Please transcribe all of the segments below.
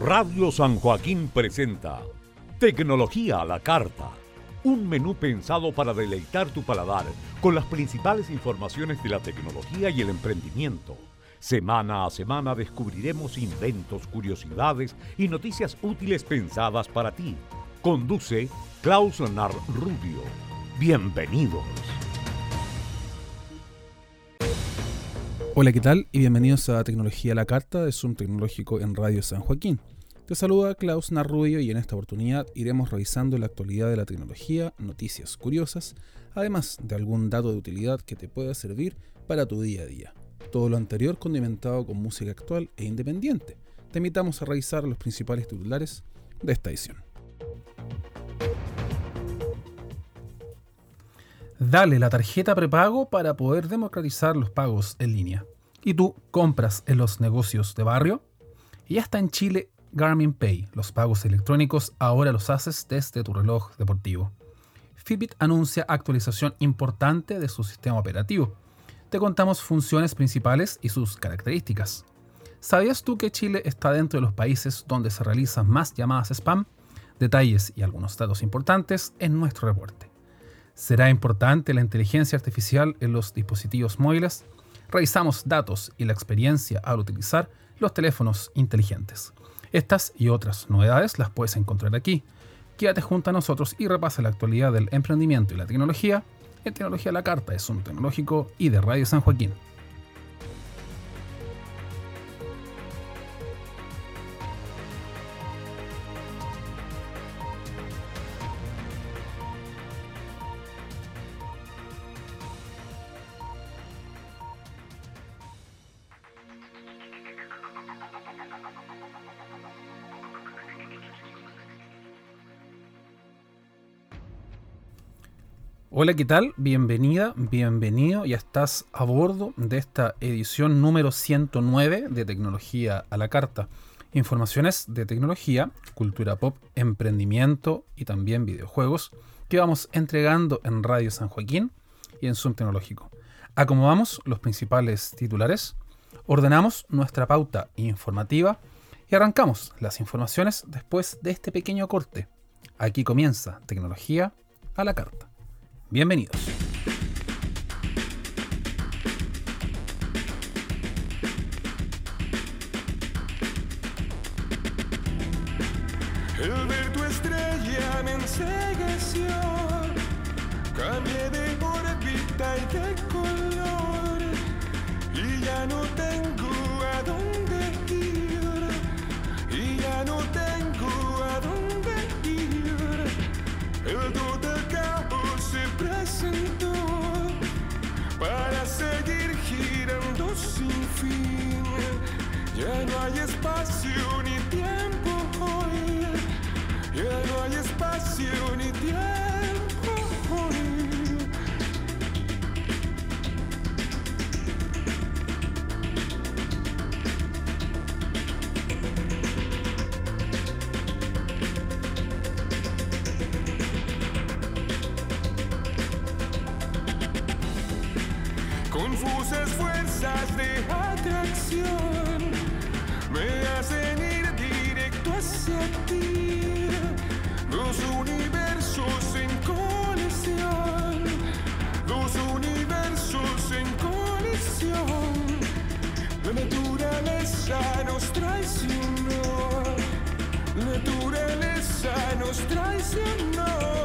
Radio San Joaquín presenta Tecnología a la Carta, un menú pensado para deleitar tu paladar con las principales informaciones de la tecnología y el emprendimiento. Semana a semana descubriremos inventos, curiosidades y noticias útiles pensadas para ti. Conduce Klaus Nar Rubio. Bienvenidos. Hola, ¿qué tal? Y bienvenidos a Tecnología a la Carta de Zoom Tecnológico en Radio San Joaquín. Te saluda Klaus Narrubio y en esta oportunidad iremos revisando la actualidad de la tecnología, noticias curiosas, además de algún dato de utilidad que te pueda servir para tu día a día. Todo lo anterior condimentado con música actual e independiente. Te invitamos a revisar los principales titulares de esta edición. Dale la tarjeta prepago para poder democratizar los pagos en línea. ¿Y tú compras en los negocios de barrio? Y ya está en Chile Garmin Pay. Los pagos electrónicos ahora los haces desde tu reloj deportivo. Fitbit anuncia actualización importante de su sistema operativo. Te contamos funciones principales y sus características. ¿Sabías tú que Chile está dentro de los países donde se realizan más llamadas spam? Detalles y algunos datos importantes en nuestro reporte. ¿Será importante la inteligencia artificial en los dispositivos móviles? Revisamos datos y la experiencia al utilizar los teléfonos inteligentes. Estas y otras novedades las puedes encontrar aquí. Quédate junto a nosotros y repasa la actualidad del emprendimiento y la tecnología en Tecnología la Carta es un tecnológico y de Radio San Joaquín. Hola, ¿qué tal? Bienvenida, bienvenido. Ya estás a bordo de esta edición número 109 de Tecnología a la Carta. Informaciones de tecnología, cultura pop, emprendimiento y también videojuegos que vamos entregando en Radio San Joaquín y en Zoom Tecnológico. Acomodamos los principales titulares, ordenamos nuestra pauta informativa y arrancamos las informaciones después de este pequeño corte. Aquí comienza Tecnología a la Carta. Bienvenidos. Espacio ni tiempo. Confusas fuerzas de atracción me hacen ir directo hacia ti. Naturaleza nos traicionó.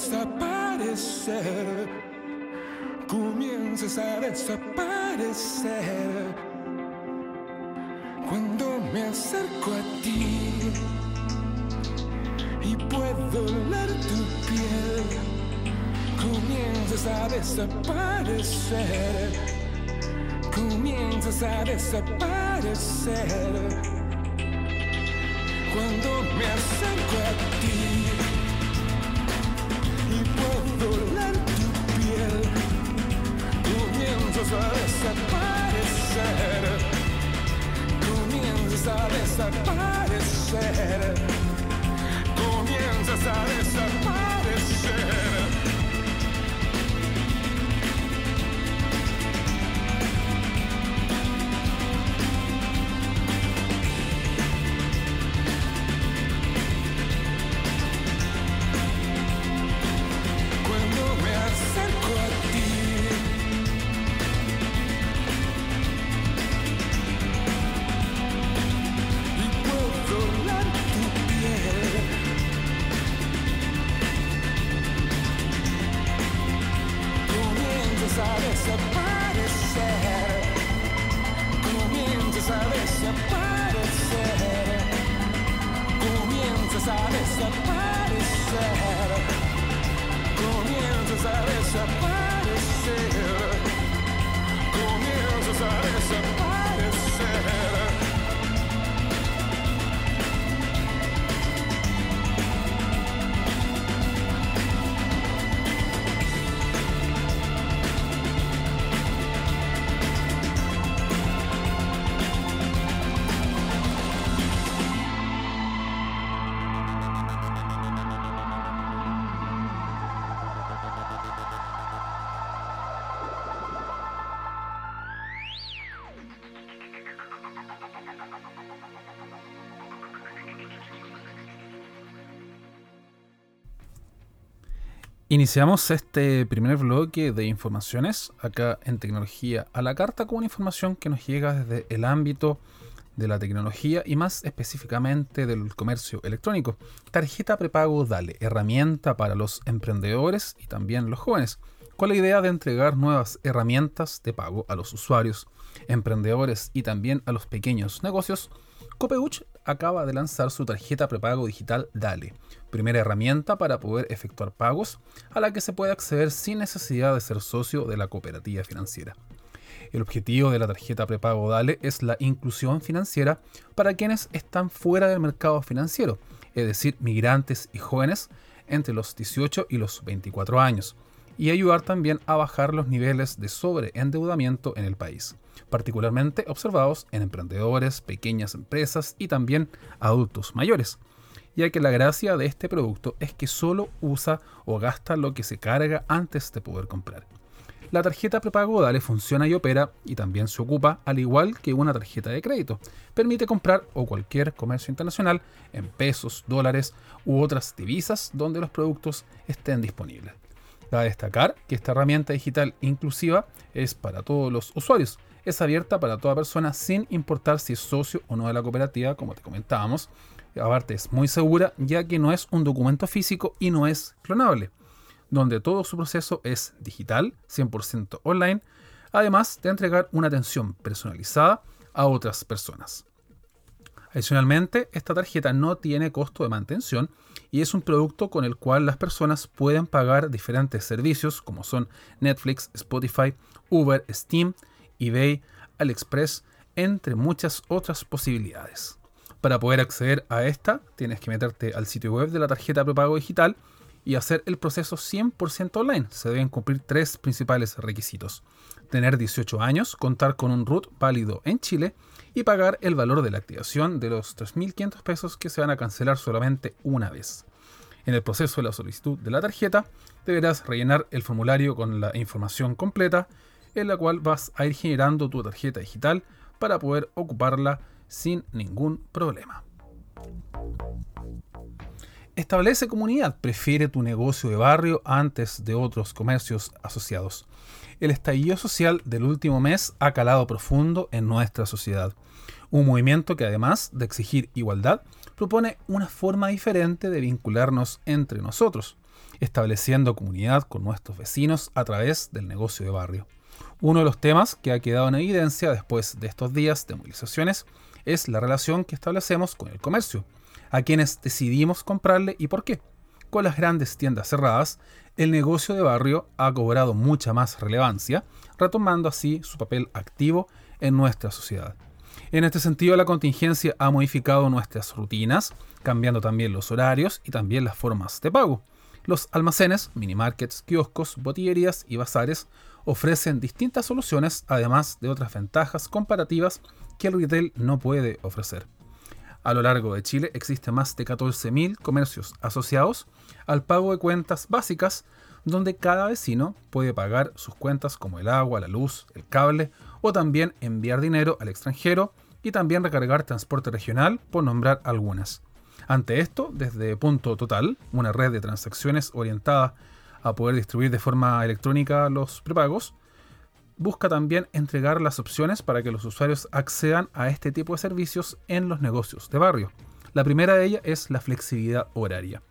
Desaparecer. Comienzas a desaparecer. Cuando me acerco a ti y puedo oler tu piel, comienzas a desaparecer. Comienzas a desaparecer. Cuando me acerco a ti Comienzas a desaparecer. Comienzas a desaparecer. Comienzas a desaparecer. Comienzas a desaparecer. Iniciamos este primer bloque de informaciones acá en Tecnología a la Carta con una información que nos llega desde el ámbito de la tecnología y más específicamente del comercio electrónico. Tarjeta prepago Dale, herramienta para los emprendedores y también los jóvenes, con la idea de entregar nuevas herramientas de pago a los usuarios, emprendedores y también a los pequeños negocios. Copeuch acaba de lanzar su tarjeta prepago digital Dale, primera herramienta para poder efectuar pagos a la que se puede acceder sin necesidad de ser socio de la cooperativa financiera. El objetivo de la tarjeta prepago Dale es la inclusión financiera para quienes están fuera del mercado financiero, es decir, migrantes y jóvenes entre los 18 y los 24 años, y ayudar también a bajar los niveles de sobreendeudamiento en el país, particularmente observados en emprendedores, pequeñas empresas y también adultos mayores, ya que la gracia de este producto es que solo usa o gasta lo que se carga antes de poder comprar. La tarjeta prepago Dale funciona y opera y también se ocupa al igual que una tarjeta de crédito. Permite comprar o cualquier comercio internacional en pesos, dólares u otras divisas donde los productos estén disponibles. Cabe destacar que esta herramienta digital inclusiva es para todos los usuarios. Es abierta para toda persona sin importar si es socio o no de la cooperativa, como te comentábamos. Aparte es muy segura ya que no es un documento físico y no es clonable donde todo su proceso es digital, 100% online, además de entregar una atención personalizada a otras personas. Adicionalmente, esta tarjeta no tiene costo de mantención y es un producto con el cual las personas pueden pagar diferentes servicios como son Netflix, Spotify, Uber, Steam, eBay, AliExpress, entre muchas otras posibilidades. Para poder acceder a esta, tienes que meterte al sitio web de la tarjeta prepago digital y hacer el proceso 100% online. Se deben cumplir tres principales requisitos. Tener 18 años, contar con un RUT válido en Chile y pagar el valor de la activación de los 3.500 pesos que se van a cancelar solamente una vez. En el proceso de la solicitud de la tarjeta, deberás rellenar el formulario con la información completa, en la cual vas a ir generando tu tarjeta digital para poder ocuparla sin ningún problema. Establece comunidad, prefiere tu negocio de barrio antes de otros comercios asociados. El estallido social del último mes ha calado profundo en nuestra sociedad. Un movimiento que además de exigir igualdad, propone una forma diferente de vincularnos entre nosotros, estableciendo comunidad con nuestros vecinos a través del negocio de barrio. Uno de los temas que ha quedado en evidencia después de estos días de movilizaciones es la relación que establecemos con el comercio, a quienes decidimos comprarle y por qué. Con las grandes tiendas cerradas, el negocio de barrio ha cobrado mucha más relevancia, retomando así su papel activo en nuestra sociedad. En este sentido, la contingencia ha modificado nuestras rutinas, cambiando también los horarios y también las formas de pago. Los almacenes, minimarkets, kioscos, botillerías y bazares ofrecen distintas soluciones, además de otras ventajas comparativas que el retail no puede ofrecer. A lo largo de Chile existen más de 14.000 comercios asociados al pago de cuentas básicas, donde cada vecino puede pagar sus cuentas como el agua, la luz, el cable o también enviar dinero al extranjero y también recargar transporte regional, por nombrar algunas. Ante esto, desde Punto Total, una red de transacciones orientada a poder distribuir de forma electrónica los prepagos, busca también entregar las opciones para que los usuarios accedan a este tipo de servicios en los negocios de barrio. La primera de ellas es la flexibilidad horaria,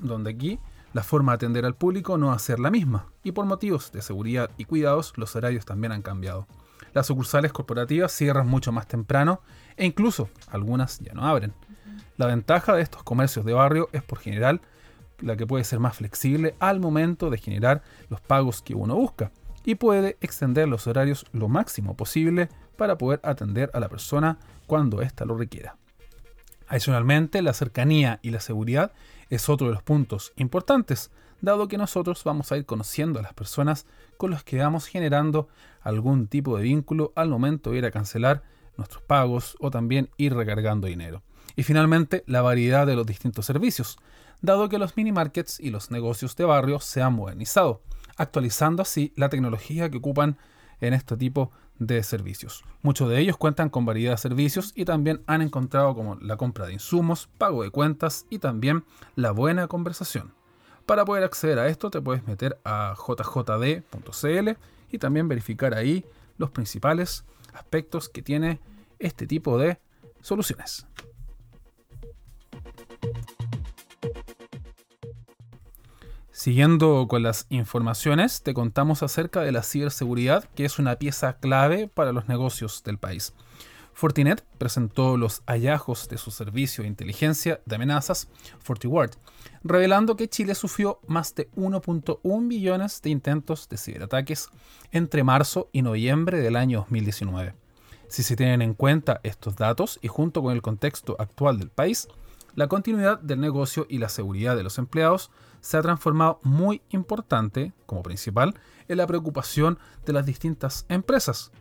donde aquí la forma de atender al público no va a ser la misma, y por motivos de seguridad y cuidados los horarios también han cambiado. Las sucursales corporativas cierran mucho más temprano e incluso algunas ya no abren. La ventaja de estos comercios de barrio es por general la que puede ser más flexible al momento de generar los pagos que uno busca y puede extender los horarios lo máximo posible para poder atender a la persona cuando ésta lo requiera. Adicionalmente, la cercanía y la seguridad es otro de los puntos importantes, dado que nosotros vamos a ir conociendo a las personas con las que vamos generando algún tipo de vínculo al momento de ir a cancelar nuestros pagos o también ir recargando dinero. Y finalmente, la variedad de los distintos servicios, dado que los mini markets y los negocios de barrio se han modernizado, actualizando así la tecnología que ocupan en este tipo de servicios. Muchos de ellos cuentan con variedad de servicios y también han encontrado como la compra de insumos, pago de cuentas y también la buena conversación. Para poder acceder a esto te puedes meter a jjd.cl y también verificar ahí los principales aspectos que tiene este tipo de soluciones. Siguiendo con las informaciones, te contamos acerca de la ciberseguridad, que es una pieza clave para los negocios del país. Fortinet presentó los hallazgos de su servicio de inteligencia de amenazas, FortiWard, revelando que Chile sufrió más de 1.1 billones de intentos de ciberataques entre marzo y noviembre del año 2019. Si se tienen en cuenta estos datos y junto con el contexto actual del país, la continuidad del negocio y la seguridad de los empleados se ha transformado muy importante, como principal, en la preocupación de las distintas empresas.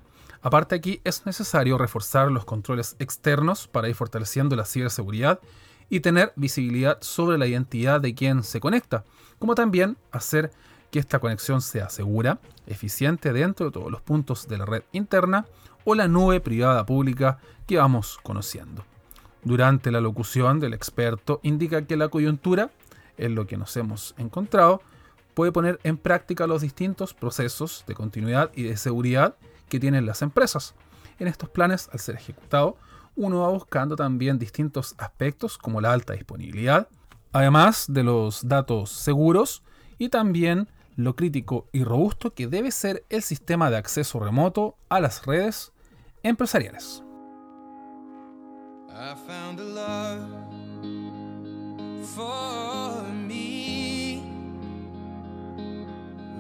Aparte aquí es necesario reforzar los controles externos para ir fortaleciendo la ciberseguridad y tener visibilidad sobre la identidad de quien se conecta, como también hacer que esta conexión sea segura, eficiente dentro de todos los puntos de la red interna o la nube privada pública que vamos conociendo. Durante la locución del experto indica que la coyuntura, en lo que nos hemos encontrado, puede poner en práctica los distintos procesos de continuidad y de seguridad que tienen las empresas. En estos planes, al ser ejecutado, uno va buscando también distintos aspectos como la alta disponibilidad, además de los datos seguros y también lo crítico y robusto que debe ser el sistema de acceso remoto a las redes empresariales.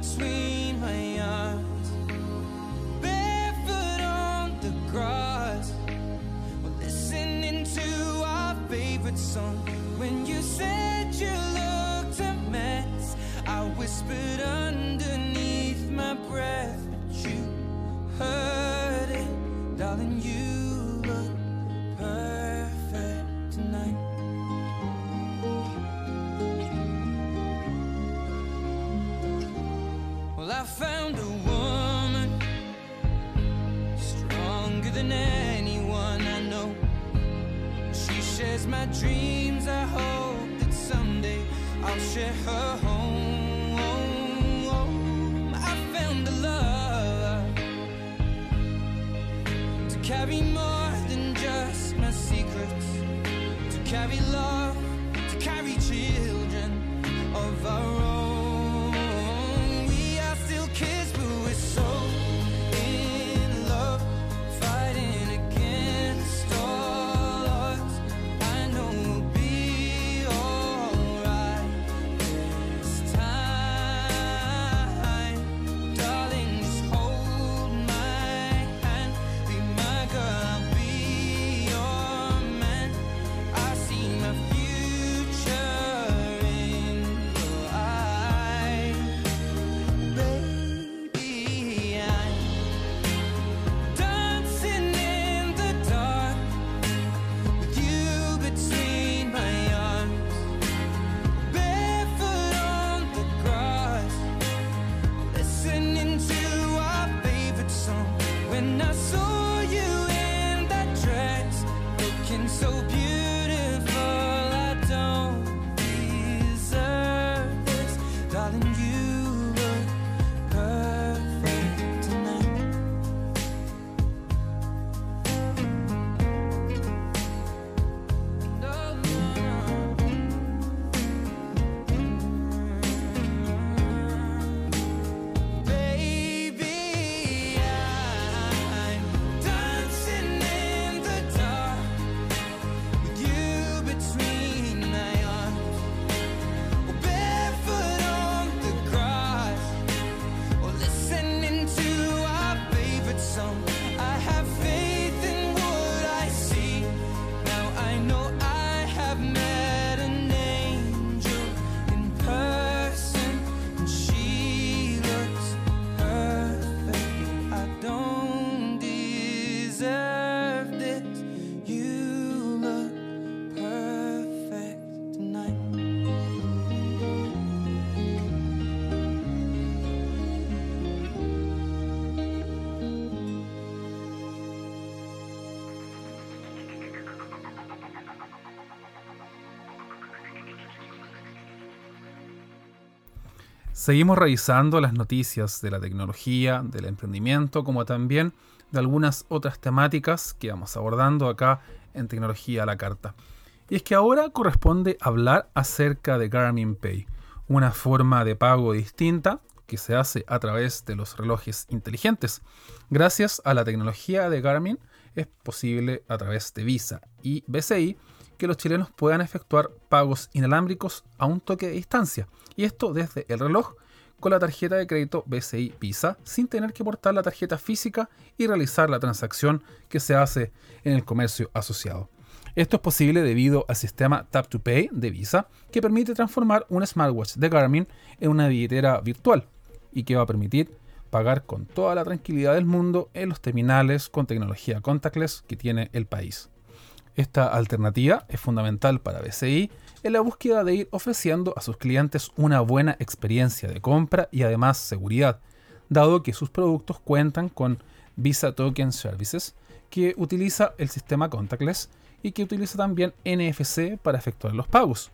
between my arms, barefoot on the grass, We're listening to our favorite song. When you said you looked a mess, I whispered underneath my breath, but you heard it, darling. You Seguimos revisando las noticias de la tecnología, del emprendimiento, como también de algunas otras temáticas que vamos abordando acá en Tecnología a la Carta. Y es que ahora corresponde hablar acerca de Garmin Pay, una forma de pago distinta que se hace a través de los relojes inteligentes. Gracias a la tecnología de Garmin es posible a través de Visa y BCI que los chilenos puedan efectuar pagos inalámbricos a un toque de distancia. Y esto desde el reloj con la tarjeta de crédito BCI Visa sin tener que portar la tarjeta física y realizar la transacción que se hace en el comercio asociado. Esto es posible debido al sistema Tap to Pay de Visa que permite transformar un smartwatch de Garmin en una billetera virtual y que va a permitir pagar con toda la tranquilidad del mundo en los terminales con tecnología contactless que tiene el país. Esta alternativa es fundamental para BCI en la búsqueda de ir ofreciendo a sus clientes una buena experiencia de compra y además seguridad, dado que sus productos cuentan con Visa Token Services, que utiliza el sistema contactless y que utiliza también NFC para efectuar los pagos.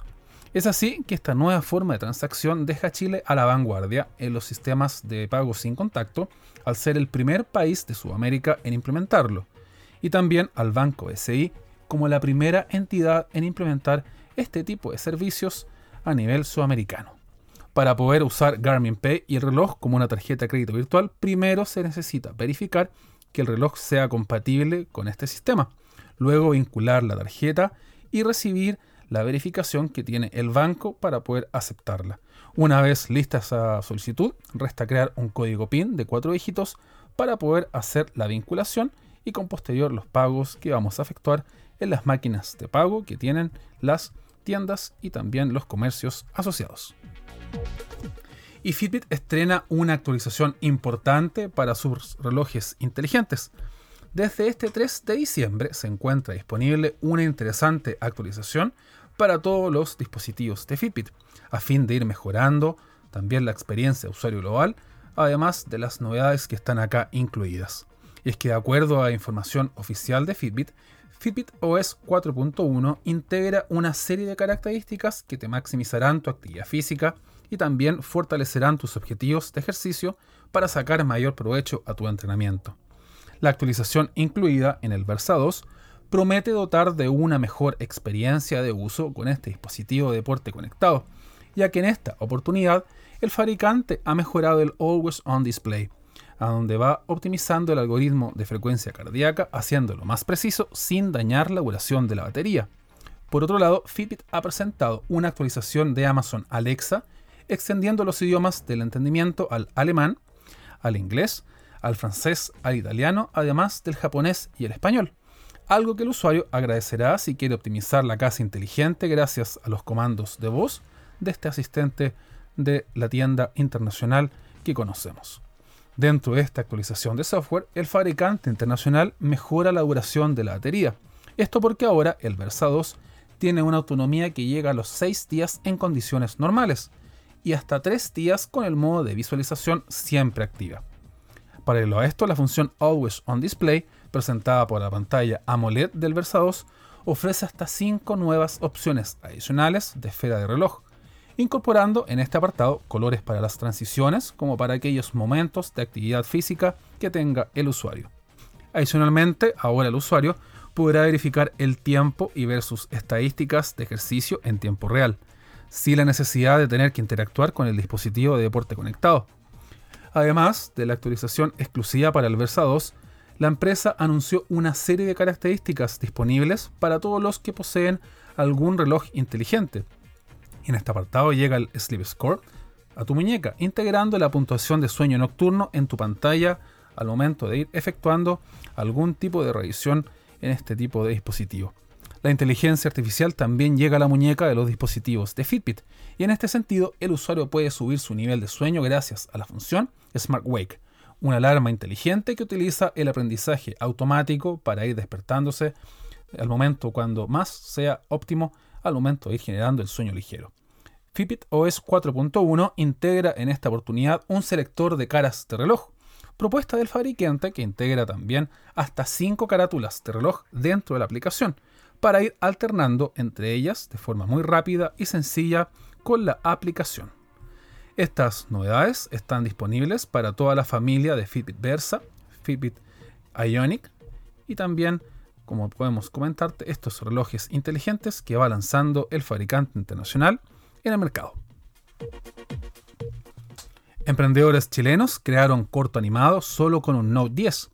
Es así que esta nueva forma de transacción deja a Chile a la vanguardia en los sistemas de pago sin contacto, al ser el primer país de Sudamérica en implementarlo, y también al Banco BCI como la primera entidad en implementar este tipo de servicios a nivel sudamericano. Para poder usar Garmin Pay y el reloj como una tarjeta de crédito virtual, primero se necesita verificar que el reloj sea compatible con este sistema, luego vincular la tarjeta y recibir la verificación que tiene el banco para poder aceptarla. Una vez lista esa solicitud, resta crear un código PIN de cuatro dígitos para poder hacer la vinculación y con posterior los pagos que vamos a efectuar en las máquinas de pago que tienen las tiendas y también los comercios asociados. Y Fitbit estrena una actualización importante para sus relojes inteligentes. Desde este 3 de diciembre se encuentra disponible una interesante actualización para todos los dispositivos de Fitbit, a fin de ir mejorando también la experiencia de usuario global, además de las novedades que están acá incluidas. Y es que de acuerdo a información oficial de Fitbit, Fitbit OS 4.1 integra una serie de características que te maximizarán tu actividad física y también fortalecerán tus objetivos de ejercicio para sacar mayor provecho a tu entrenamiento. La actualización incluida en el Versa 2 promete dotar de una mejor experiencia de uso con este dispositivo de deporte conectado, ya que en esta oportunidad el fabricante ha mejorado el Always On Display, a donde va optimizando el algoritmo de frecuencia cardíaca, haciéndolo más preciso sin dañar la duración de la batería. Por otro lado, Fitbit ha presentado una actualización de Amazon Alexa, extendiendo los idiomas del entendimiento al alemán, al inglés, al francés, al italiano, además del japonés y el español algo que el usuario agradecerá si quiere optimizar la casa inteligente gracias a los comandos de voz de este asistente de la tienda internacional que conocemos. Dentro de esta actualización de software, el fabricante internacional mejora la duración de la batería. Esto porque ahora el Versa 2 tiene una autonomía que llega a los 6 días en condiciones normales y hasta 3 días con el modo de visualización siempre activa. Paralelo a esto, la función Always on Display presentada por la pantalla AMOLED del Versa 2, ofrece hasta 5 nuevas opciones adicionales de esfera de reloj, incorporando en este apartado colores para las transiciones como para aquellos momentos de actividad física que tenga el usuario. Adicionalmente, ahora el usuario podrá verificar el tiempo y ver sus estadísticas de ejercicio en tiempo real, sin la necesidad de tener que interactuar con el dispositivo de deporte conectado. Además de la actualización exclusiva para el Versa 2, la empresa anunció una serie de características disponibles para todos los que poseen algún reloj inteligente. En este apartado llega el Sleep Score a tu muñeca, integrando la puntuación de sueño nocturno en tu pantalla al momento de ir efectuando algún tipo de revisión en este tipo de dispositivo. La inteligencia artificial también llega a la muñeca de los dispositivos de Fitbit y en este sentido el usuario puede subir su nivel de sueño gracias a la función Smart Wake, una alarma inteligente que utiliza el aprendizaje automático para ir despertándose al momento cuando más sea óptimo al momento de ir generando el sueño ligero. Fitbit OS 4.1 integra en esta oportunidad un selector de caras de reloj, propuesta del fabricante que integra también hasta 5 carátulas de reloj dentro de la aplicación, para ir alternando entre ellas de forma muy rápida y sencilla con la aplicación. Estas novedades están disponibles para toda la familia de Fitbit Versa, Fitbit Ionic y también, como podemos comentarte, estos relojes inteligentes que va lanzando el fabricante internacional en el mercado. Emprendedores chilenos crearon corto animado solo con un Note 10.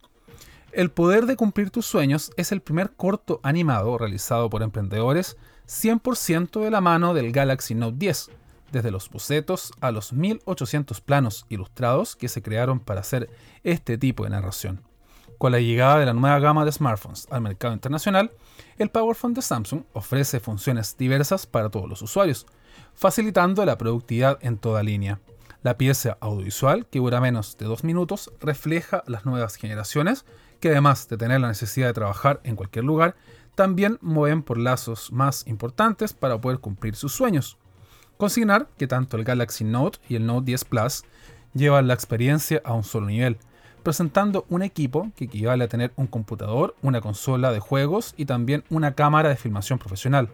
El poder de cumplir tus sueños es el primer corto animado realizado por emprendedores 100% de la mano del Galaxy Note 10 desde los bocetos a los 1800 planos ilustrados que se crearon para hacer este tipo de narración. Con la llegada de la nueva gama de smartphones al mercado internacional, el PowerPhone de Samsung ofrece funciones diversas para todos los usuarios, facilitando la productividad en toda línea. La pieza audiovisual, que dura menos de dos minutos, refleja las nuevas generaciones que además de tener la necesidad de trabajar en cualquier lugar, también mueven por lazos más importantes para poder cumplir sus sueños. Consignar que tanto el Galaxy Note y el Note 10 Plus llevan la experiencia a un solo nivel, presentando un equipo que equivale a tener un computador, una consola de juegos y también una cámara de filmación profesional,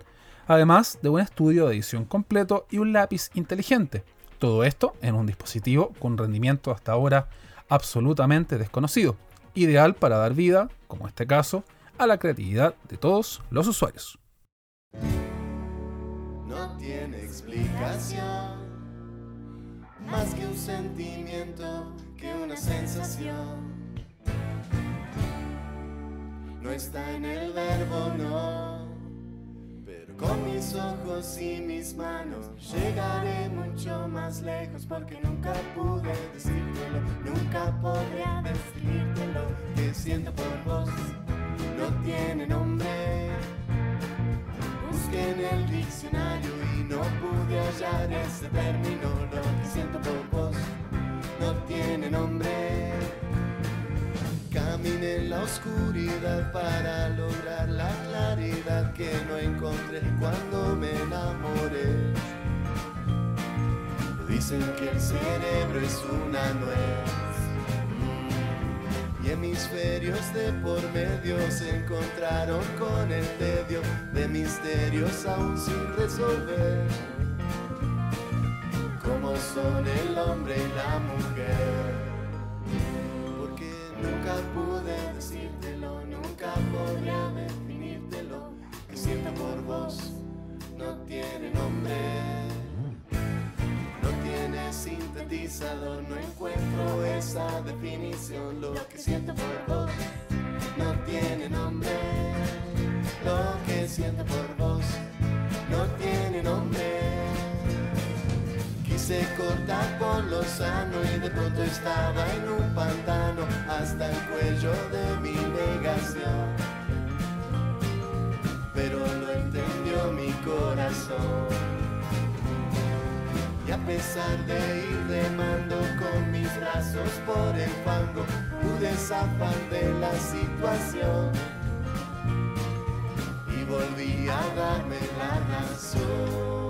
además de un estudio de edición completo y un lápiz inteligente. Todo esto en un dispositivo con rendimiento hasta ahora absolutamente desconocido, ideal para dar vida, como en este caso, a la creatividad de todos los usuarios no tiene explicación. Más que un sentimiento, que una sensación. No está en el verbo, no. Pero con mis ojos y mis manos llegaré mucho más lejos porque nunca pude decírtelo, nunca podré describirte lo que siento por vos. No tiene nombre. Busqué en el diccionario y no pude hallar ese término. Lo que siento por vos no tiene nombre. Caminé en la oscuridad para lograr la claridad que no encontré cuando me enamoré. Dicen que el cerebro es una nuez y hemisferios de por medio se encontraron con el tedio de misterios aún sin resolver. Son el hombre y la mujer. Porque nunca pude decírtelo, nunca podría definírtelo. Que siento por vos no tiene nombre. No tiene sintetizador, no encuentro esa definición. Lo que siento por vos no tiene nombre. Lo que siento por vos Quise cortar por lo sano y de pronto estaba en un pantano hasta el cuello de mi negación. Pero lo entendió mi corazón. Y a pesar de ir remando con mis brazos por el fango, pude zafar de la situación. Y volví a darme la razón.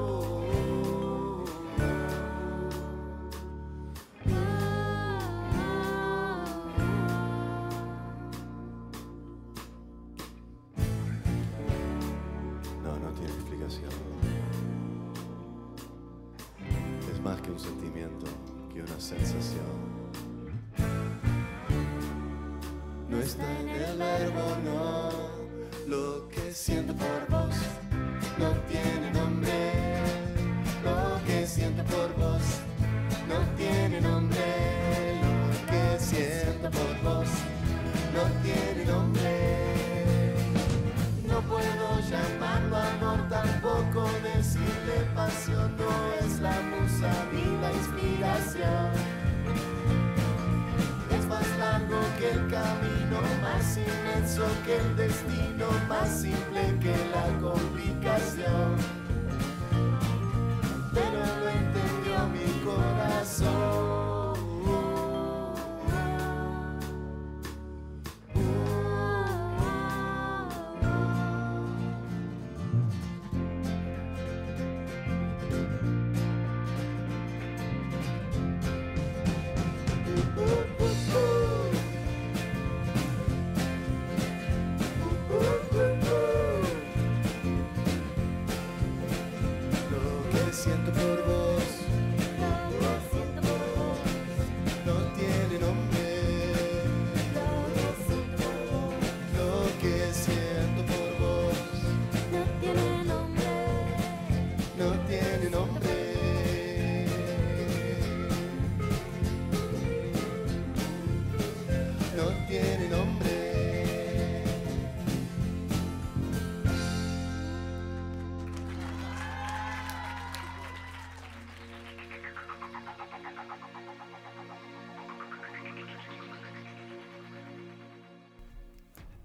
Pasión, no es la musa ni la inspiración. Es más largo que el camino, más inmenso que el destino, más simple que la complicación.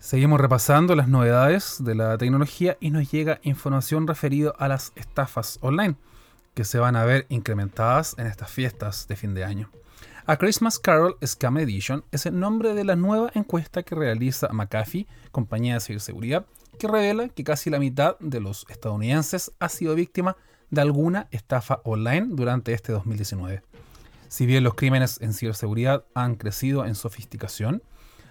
Seguimos repasando las novedades de la tecnología y nos llega información referida a las estafas online que se van a ver incrementadas en estas fiestas de fin de año. A Christmas Carol Scam Edition es el nombre de la nueva encuesta que realiza McAfee, compañía de ciberseguridad, que revela que casi la mitad de los estadounidenses ha sido víctima de alguna estafa online durante este 2019. Si bien los crímenes en ciberseguridad han crecido en sofisticación,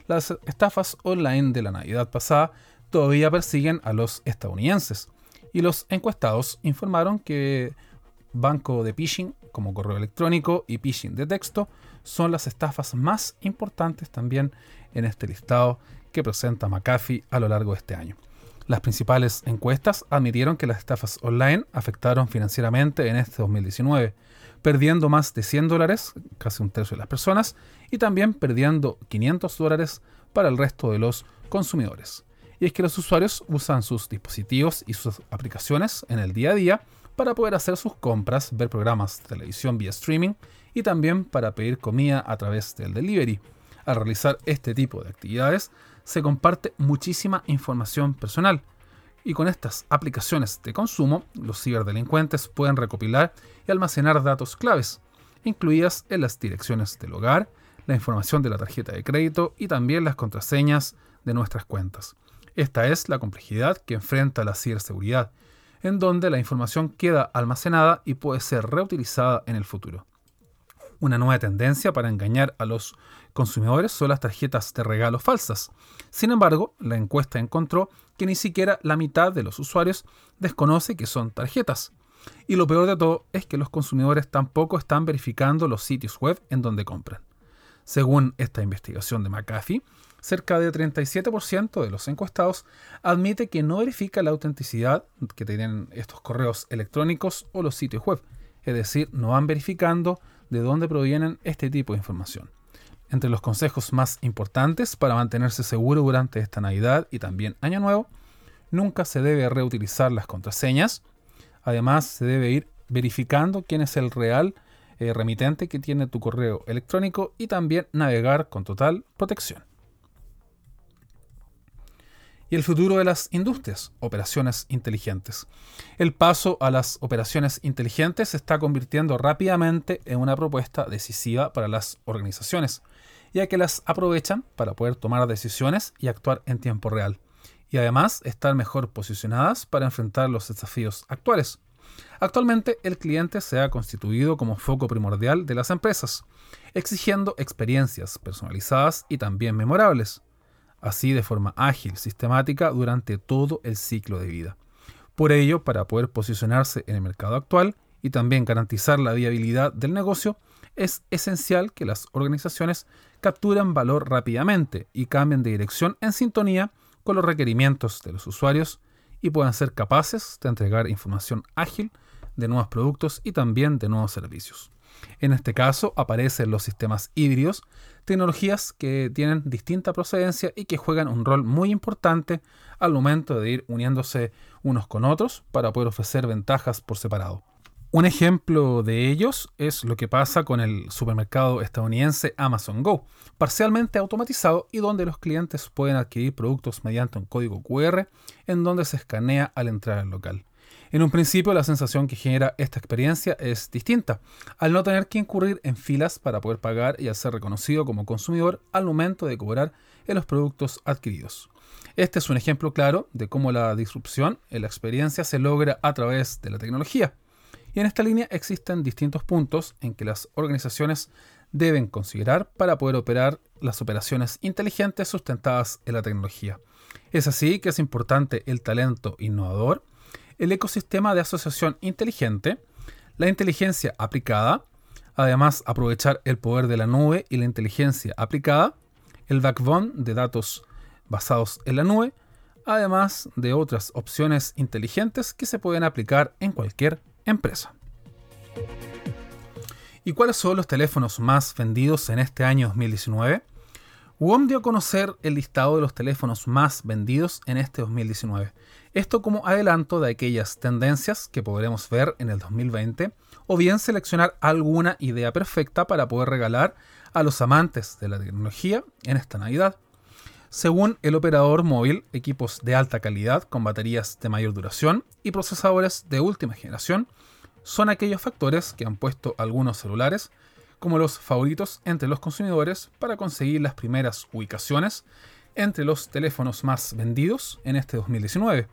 las estafas online de la Navidad pasada todavía persiguen a los estadounidenses. Y los encuestados informaron que banco de phishing como correo electrónico y phishing de texto son las estafas más importantes también en este listado que presenta McAfee a lo largo de este año. Las principales encuestas admitieron que las estafas online afectaron financieramente en este 2019, perdiendo más de 100 dólares, casi un tercio de las personas, y también perdiendo 500 dólares para el resto de los consumidores. y es que los usuarios usan sus dispositivos y sus aplicaciones en el día a día para poder hacer sus compras, ver programas de televisión vía streaming y también para pedir comida a través del delivery. Al realizar este tipo de actividades se comparte muchísima información personal y con estas aplicaciones de consumo los ciberdelincuentes pueden recopilar y almacenar datos claves, incluidas en las direcciones del hogar, la información de la tarjeta de crédito y también las contraseñas de nuestras cuentas. Esta es la complejidad que enfrenta la ciberseguridad, en donde la información queda almacenada y puede ser reutilizada en el futuro. Una nueva tendencia para engañar a los consumidores son las tarjetas de regalo falsas. Sin embargo, la encuesta encontró que ni siquiera la mitad de los usuarios desconoce que son tarjetas. Y lo peor de todo es que los consumidores tampoco están verificando los sitios web en donde compran. Según esta investigación de McAfee, cerca del 37% de los encuestados admite que no verifica la autenticidad que tienen estos correos electrónicos o los sitios web, es decir, no van verificando de dónde provienen este tipo de información. Entre los consejos más importantes para mantenerse seguro durante esta Navidad y también Año Nuevo, nunca se debe reutilizar las contraseñas. Además, se debe ir verificando quién es el real eh, remitente que tiene tu correo electrónico y también navegar con total protección. Y el futuro de las industrias, operaciones inteligentes. El paso a las operaciones inteligentes se está convirtiendo rápidamente en una propuesta decisiva para las organizaciones, ya que las aprovechan para poder tomar decisiones y actuar en tiempo real, y además estar mejor posicionadas para enfrentar los desafíos actuales. Actualmente el cliente se ha constituido como foco primordial de las empresas, exigiendo experiencias personalizadas y también memorables, así de forma ágil, sistemática durante todo el ciclo de vida. Por ello, para poder posicionarse en el mercado actual y también garantizar la viabilidad del negocio, es esencial que las organizaciones capturen valor rápidamente y cambien de dirección en sintonía con los requerimientos de los usuarios y puedan ser capaces de entregar información ágil de nuevos productos y también de nuevos servicios. En este caso aparecen los sistemas híbridos, tecnologías que tienen distinta procedencia y que juegan un rol muy importante al momento de ir uniéndose unos con otros para poder ofrecer ventajas por separado. Un ejemplo de ellos es lo que pasa con el supermercado estadounidense Amazon Go, parcialmente automatizado y donde los clientes pueden adquirir productos mediante un código QR en donde se escanea al entrar al local. En un principio la sensación que genera esta experiencia es distinta, al no tener que incurrir en filas para poder pagar y al ser reconocido como consumidor al momento de cobrar en los productos adquiridos. Este es un ejemplo claro de cómo la disrupción en la experiencia se logra a través de la tecnología. Y en esta línea existen distintos puntos en que las organizaciones deben considerar para poder operar las operaciones inteligentes sustentadas en la tecnología. Es así que es importante el talento innovador, el ecosistema de asociación inteligente, la inteligencia aplicada, además aprovechar el poder de la nube y la inteligencia aplicada, el backbone de datos basados en la nube, además de otras opciones inteligentes que se pueden aplicar en cualquier empresa. ¿Y cuáles son los teléfonos más vendidos en este año 2019? WOM dio a conocer el listado de los teléfonos más vendidos en este 2019. Esto como adelanto de aquellas tendencias que podremos ver en el 2020 o bien seleccionar alguna idea perfecta para poder regalar a los amantes de la tecnología en esta Navidad. Según el operador móvil, equipos de alta calidad con baterías de mayor duración y procesadores de última generación son aquellos factores que han puesto algunos celulares como los favoritos entre los consumidores para conseguir las primeras ubicaciones entre los teléfonos más vendidos en este 2019.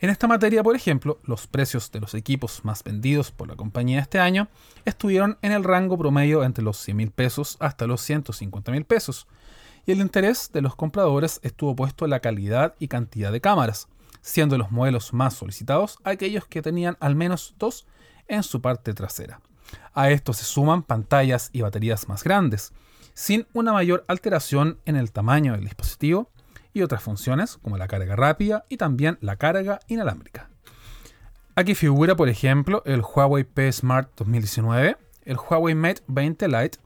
En esta materia, por ejemplo, los precios de los equipos más vendidos por la compañía este año estuvieron en el rango promedio entre los 100 mil pesos hasta los 150 mil pesos, y el interés de los compradores estuvo puesto en la calidad y cantidad de cámaras, siendo los modelos más solicitados aquellos que tenían al menos dos en su parte trasera. A esto se suman pantallas y baterías más grandes, sin una mayor alteración en el tamaño del dispositivo y otras funciones como la carga rápida y también la carga inalámbrica. Aquí figura, por ejemplo, el Huawei P Smart 2019, el Huawei Mate 20 Lite,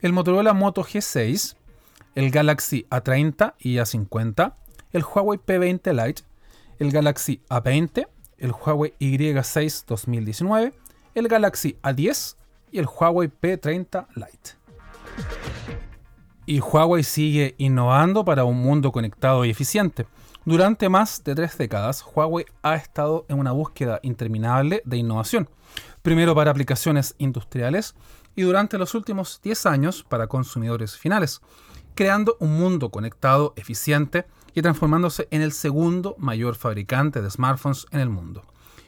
el Motorola Moto G6, el Galaxy A30 y A50, el Huawei P20 Lite, el Galaxy A20, el Huawei Y6 2019, el Galaxy A10 y el Huawei P30 Lite. Y Huawei sigue innovando para un mundo conectado y eficiente. Durante más de tres décadas, Huawei ha estado en una búsqueda interminable de innovación. Primero para aplicaciones industriales y durante los últimos 10 años para consumidores finales, creando un mundo conectado, eficiente y transformándose en el segundo mayor fabricante de smartphones en el mundo.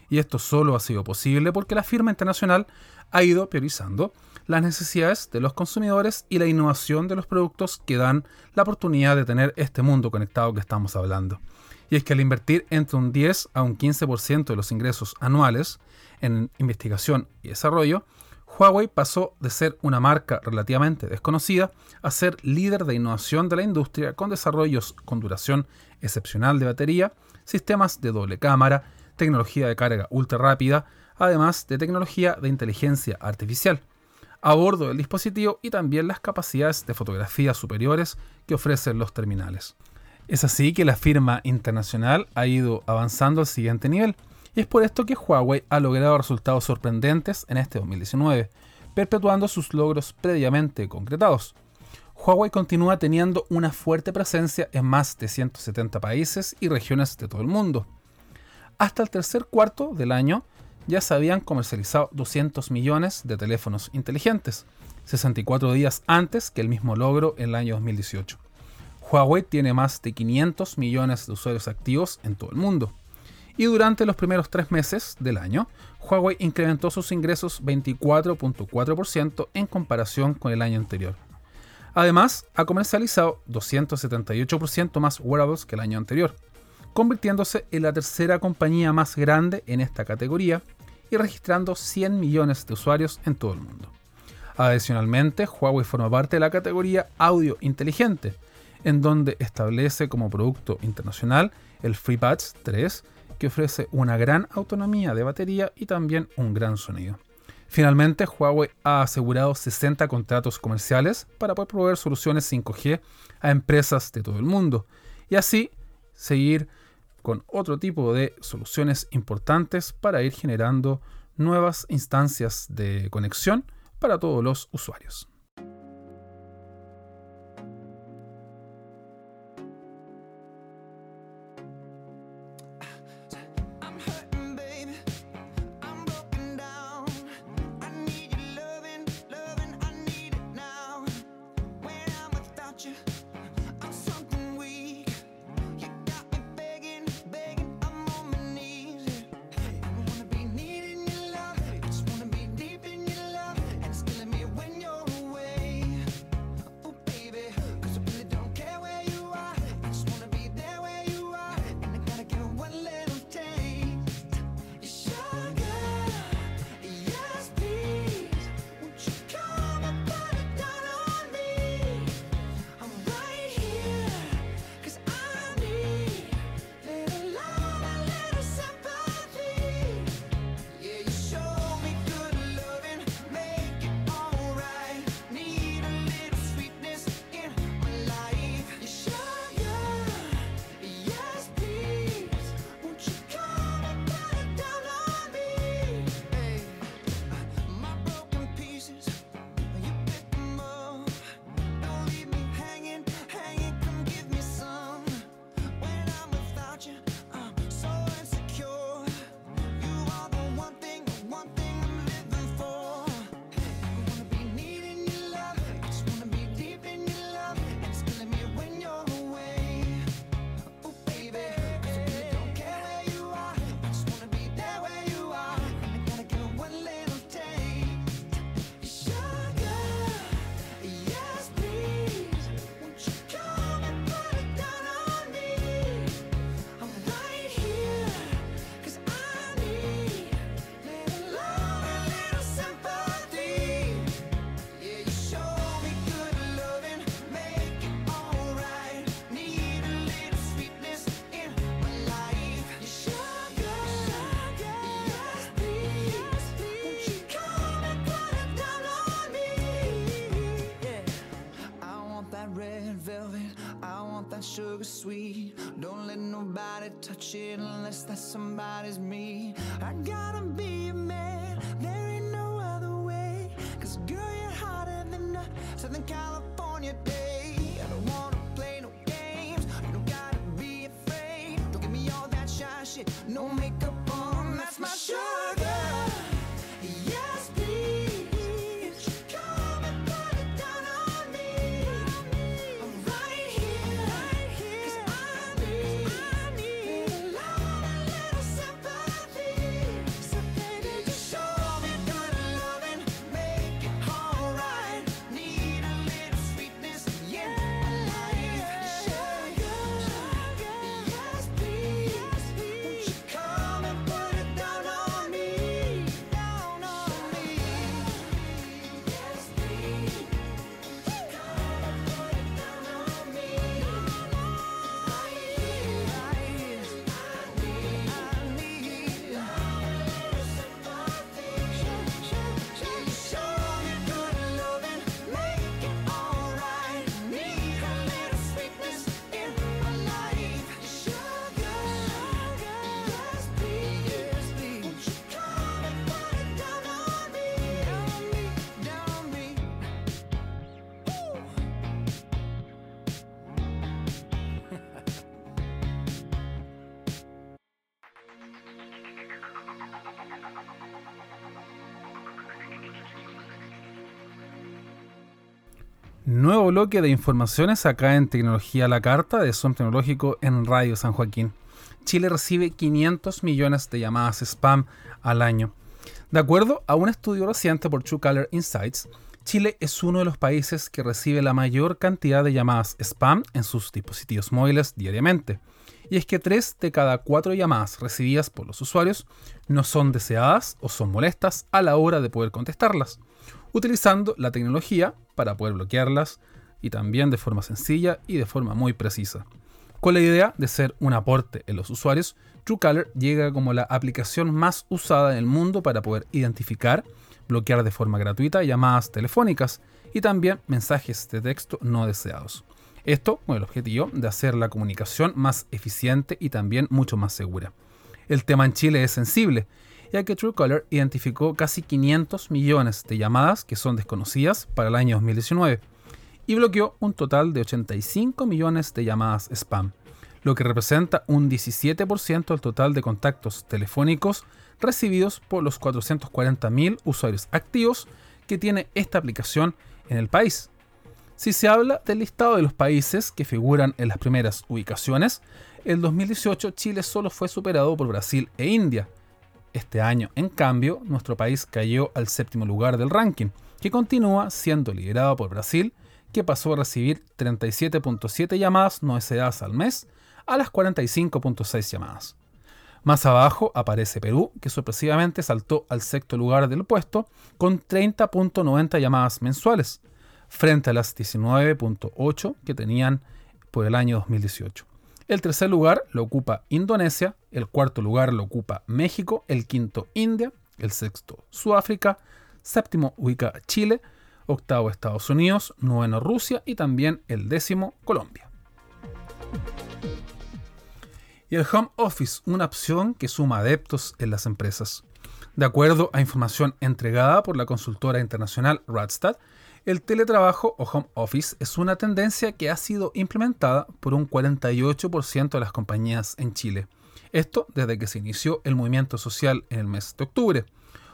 Y esto solo ha sido posible porque la firma internacional ha ido priorizando las necesidades de los consumidores y la innovación de los productos que dan la oportunidad de tener este mundo conectado que estamos hablando. Y es que al invertir entre un 10 a un 15% de los ingresos anuales en investigación y desarrollo, Huawei pasó de ser una marca relativamente desconocida a ser líder de innovación de la industria con desarrollos con duración excepcional de batería, sistemas de doble cámara, tecnología de carga ultra rápida, además de tecnología de inteligencia artificial a bordo del dispositivo y también las capacidades de fotografía superiores que ofrecen los terminales. Es así que la firma internacional ha ido avanzando al siguiente nivel, y es por esto que Huawei ha logrado resultados sorprendentes en este 2019, perpetuando sus logros previamente concretados. Huawei continúa teniendo una fuerte presencia en más de 170 países y regiones de todo el mundo. Hasta el tercer cuarto del año, ya se habían comercializado 200 millones de teléfonos inteligentes, 64 días antes que el mismo logro en el año 2018. Huawei tiene más de 500 millones de usuarios activos en todo el mundo. Y durante los primeros tres meses del año, Huawei incrementó sus ingresos 24.4% en comparación con el año anterior. Además, ha comercializado 278% más wearables que el año anterior, convirtiéndose en la tercera compañía más grande en esta categoría y registrando 100 millones de usuarios en todo el mundo. Adicionalmente, Huawei forma parte de la categoría audio inteligente, en donde establece como producto internacional el FreeBuds 3, que ofrece una gran autonomía de batería y también un gran sonido. Finalmente, Huawei ha asegurado 60 contratos comerciales para poder proveer soluciones 5G a empresas de todo el mundo y así seguir con otro tipo de soluciones importantes para ir generando nuevas instancias de conexión para todos los usuarios. Nobody touch it unless that somebody's me. I gotta be a man, there ain't no other way. Cause girl, you're hotter than a Southern California day. Nuevo bloque de informaciones acá en Tecnología la Carta de Zoom Tecnológico en Radio San Joaquín. Chile recibe 500 millones de llamadas spam al año. De acuerdo a un estudio reciente por True Color Insights, Chile es uno de los países que recibe la mayor cantidad de llamadas spam en sus dispositivos móviles diariamente. Y es que 3 de cada 4 llamadas recibidas por los usuarios no son deseadas o son molestas a la hora de poder contestarlas, utilizando la tecnología para poder bloquearlas y también de forma sencilla y de forma muy precisa. Con la idea de ser un aporte en los usuarios, Truecaller llega como la aplicación más usada en el mundo para poder identificar, bloquear de forma gratuita llamadas telefónicas y también mensajes de texto no deseados. Esto con el objetivo de hacer la comunicación más eficiente y también mucho más segura. El tema en Chile es sensible, ya que Truecaller identificó casi 500 millones de llamadas que son desconocidas para el año 2019 y bloqueó un total de 85 millones de llamadas spam, lo que representa un 17% del total de contactos telefónicos recibidos por los 440.000 usuarios activos que tiene esta aplicación en el país. Si se habla del listado de los países que figuran en las primeras ubicaciones, el 2018 Chile solo fue superado por Brasil e India. Este año, en cambio, nuestro país cayó al séptimo lugar del ranking, que continúa siendo liderado por Brasil, que pasó a recibir 37.7 llamadas no deseadas al mes a las 45.6 llamadas. Más abajo aparece Perú, que sorpresivamente saltó al sexto lugar del puesto con 30.90 llamadas mensuales, frente a las 19.8 que tenían por el año 2018. El tercer lugar lo ocupa Indonesia, el cuarto lugar lo ocupa México, el quinto India, el sexto Sudáfrica, séptimo ubica Chile, octavo Estados Unidos, noveno Rusia y también el décimo Colombia. Y el Home Office, una opción que suma adeptos en las empresas. De acuerdo a información entregada por la consultora internacional Radstad, el teletrabajo o home office es una tendencia que ha sido implementada por un 48% de las compañías en Chile. Esto desde que se inició el movimiento social en el mes de octubre,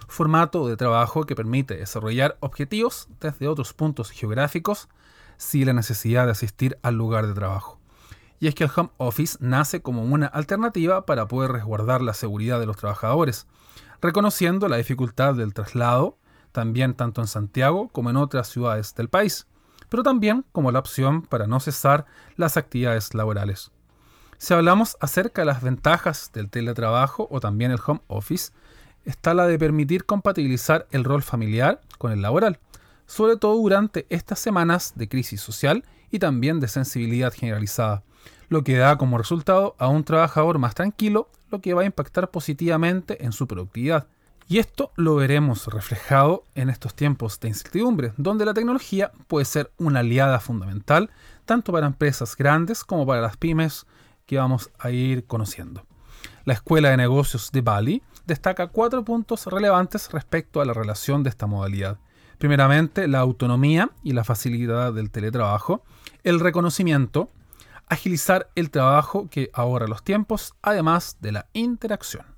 formato de trabajo que permite desarrollar objetivos desde otros puntos geográficos sin la necesidad de asistir al lugar de trabajo. Y es que el home office nace como una alternativa para poder resguardar la seguridad de los trabajadores, reconociendo la dificultad del traslado, también tanto en Santiago como en otras ciudades del país, pero también como la opción para no cesar las actividades laborales. Si hablamos acerca de las ventajas del teletrabajo o también el home office, está la de permitir compatibilizar el rol familiar con el laboral, sobre todo durante estas semanas de crisis social y también de sensibilidad generalizada, lo que da como resultado a un trabajador más tranquilo, lo que va a impactar positivamente en su productividad. Y esto lo veremos reflejado en estos tiempos de incertidumbre, donde la tecnología puede ser una aliada fundamental tanto para empresas grandes como para las pymes que vamos a ir conociendo. La Escuela de Negocios de Bali destaca cuatro puntos relevantes respecto a la relación de esta modalidad. Primeramente, la autonomía y la facilidad del teletrabajo, el reconocimiento, agilizar el trabajo que ahorra los tiempos, además de la interacción.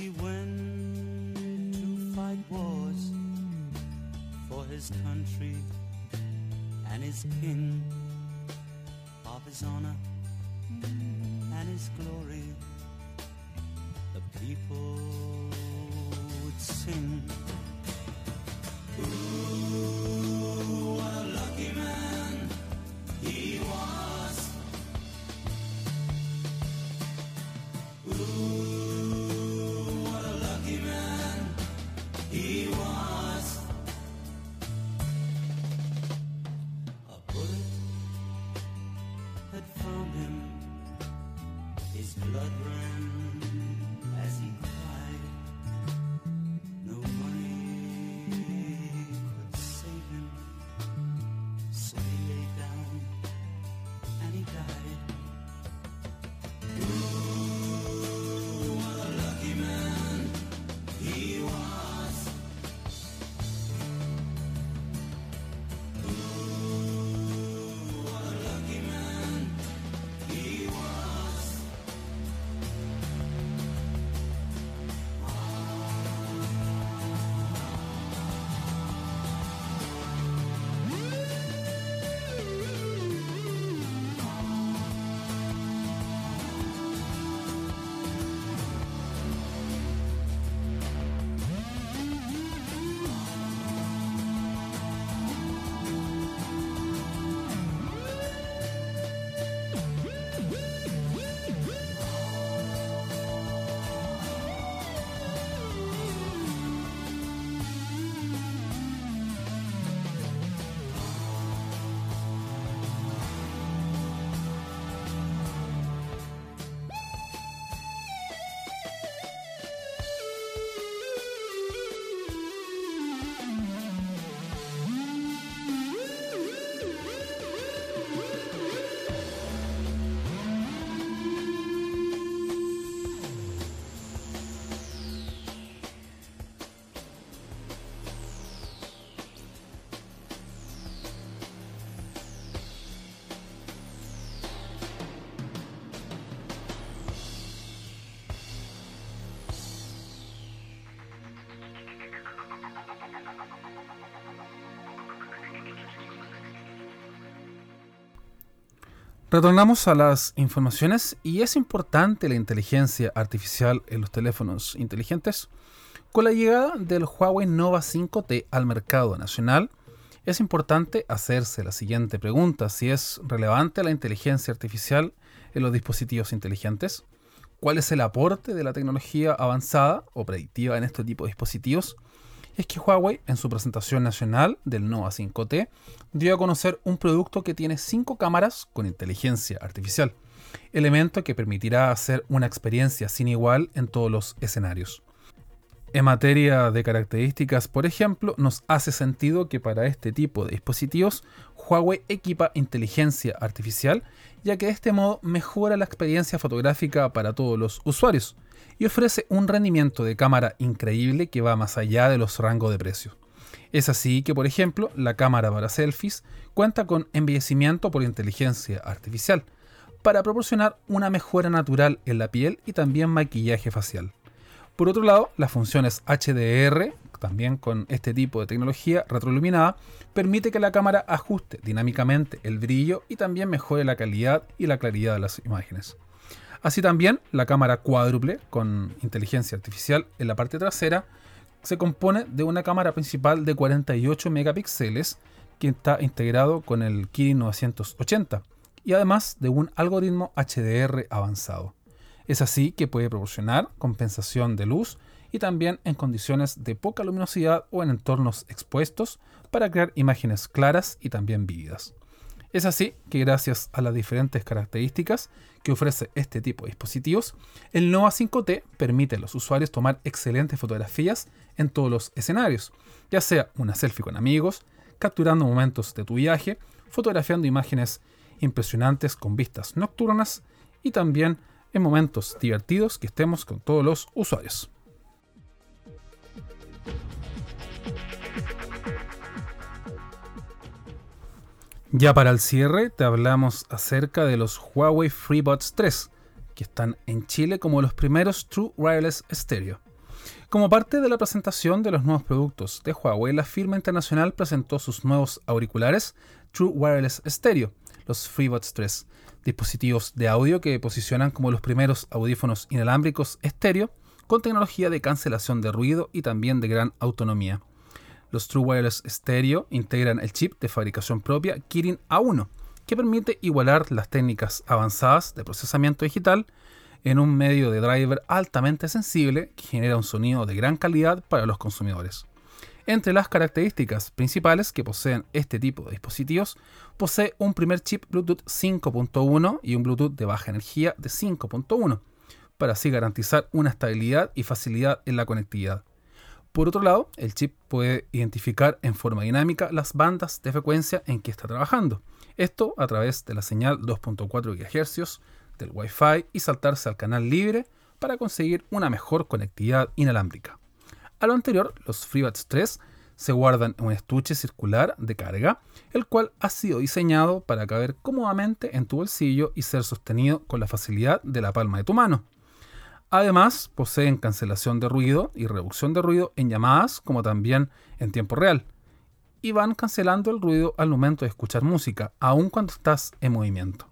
He went to fight wars for his country and his king, of his honor and his glory. The people would sing. Retornamos a las informaciones y es importante la inteligencia artificial en los teléfonos inteligentes. Con la llegada del Huawei Nova 5T al mercado nacional, es importante hacerse la siguiente pregunta, si es relevante la inteligencia artificial en los dispositivos inteligentes, cuál es el aporte de la tecnología avanzada o predictiva en este tipo de dispositivos, es que Huawei, en su presentación nacional del Nova 5T, dio a conocer un producto que tiene cinco cámaras con inteligencia artificial, elemento que permitirá hacer una experiencia sin igual en todos los escenarios. En materia de características, por ejemplo, nos hace sentido que para este tipo de dispositivos Huawei equipa inteligencia artificial, ya que de este modo mejora la experiencia fotográfica para todos los usuarios y ofrece un rendimiento de cámara increíble que va más allá de los rangos de precios. Es así que, por ejemplo, la cámara para selfies cuenta con embellecimiento por inteligencia artificial, para proporcionar una mejora natural en la piel y también maquillaje facial. Por otro lado, las funciones HDR, también con este tipo de tecnología retroiluminada, permite que la cámara ajuste dinámicamente el brillo y también mejore la calidad y la claridad de las imágenes. Así también, la cámara cuádruple con inteligencia artificial en la parte trasera se compone de una cámara principal de 48 megapíxeles que está integrado con el Kirin 980 y además de un algoritmo HDR avanzado. Es así que puede proporcionar compensación de luz y también en condiciones de poca luminosidad o en entornos expuestos para crear imágenes claras y también vívidas. Es así que gracias a las diferentes características que ofrece este tipo de dispositivos, el Nova 5T permite a los usuarios tomar excelentes fotografías en todos los escenarios, ya sea una selfie con amigos, capturando momentos de tu viaje, fotografiando imágenes impresionantes con vistas nocturnas y también en momentos divertidos que estemos con todos los usuarios. Ya para el cierre te hablamos acerca de los Huawei FreeBuds 3, que están en Chile como los primeros True Wireless Stereo. Como parte de la presentación de los nuevos productos de Huawei, la firma internacional presentó sus nuevos auriculares True Wireless Stereo, los FreeBuds 3, dispositivos de audio que posicionan como los primeros audífonos inalámbricos estéreo con tecnología de cancelación de ruido y también de gran autonomía. Los True Wireless Stereo integran el chip de fabricación propia Kirin A1, que permite igualar las técnicas avanzadas de procesamiento digital en un medio de driver altamente sensible que genera un sonido de gran calidad para los consumidores. Entre las características principales que poseen este tipo de dispositivos, posee un primer chip Bluetooth 5.1 y un Bluetooth de baja energía de 5.1, para así garantizar una estabilidad y facilidad en la conectividad. Por otro lado, el chip puede identificar en forma dinámica las bandas de frecuencia en que está trabajando, esto a través de la señal 2.4 GHz del Wi-Fi y saltarse al canal libre para conseguir una mejor conectividad inalámbrica. A lo anterior, los FreeBuds 3 se guardan en un estuche circular de carga, el cual ha sido diseñado para caber cómodamente en tu bolsillo y ser sostenido con la facilidad de la palma de tu mano. Además, poseen cancelación de ruido y reducción de ruido en llamadas como también en tiempo real. Y van cancelando el ruido al momento de escuchar música, aun cuando estás en movimiento.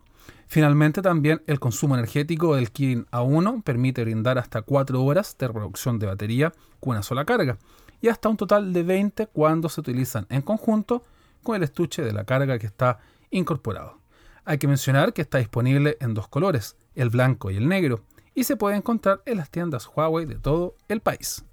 Finalmente, también el consumo energético del Kirin A1 permite brindar hasta 4 horas de reducción de batería con una sola carga y hasta un total de 20 cuando se utilizan en conjunto con el estuche de la carga que está incorporado. Hay que mencionar que está disponible en dos colores, el blanco y el negro, y se puede encontrar en las tiendas Huawei de todo el país.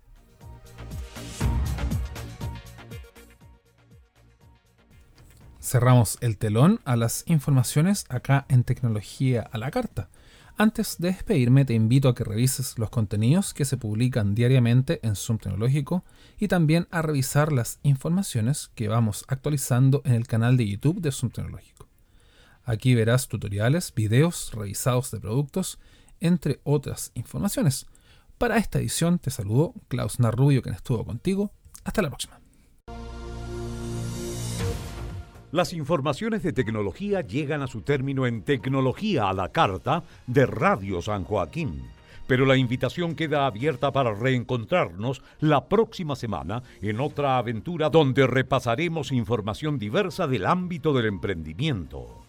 cerramos el telón a las informaciones acá en Tecnología a la Carta. Antes de despedirme te invito a que revises los contenidos que se publican diariamente en Zoom Tecnológico y también a revisar las informaciones que vamos actualizando en el canal de YouTube de Zoom Tecnológico. Aquí verás tutoriales, videos revisados de productos, entre otras informaciones. Para esta edición te saludo Klaus Narrubio, quien estuvo contigo. Hasta la próxima. Las informaciones de tecnología llegan a su término en Tecnología a la Carta de Radio San Joaquín. Pero la invitación queda abierta para reencontrarnos la próxima semana en otra aventura donde repasaremos información diversa del ámbito del emprendimiento.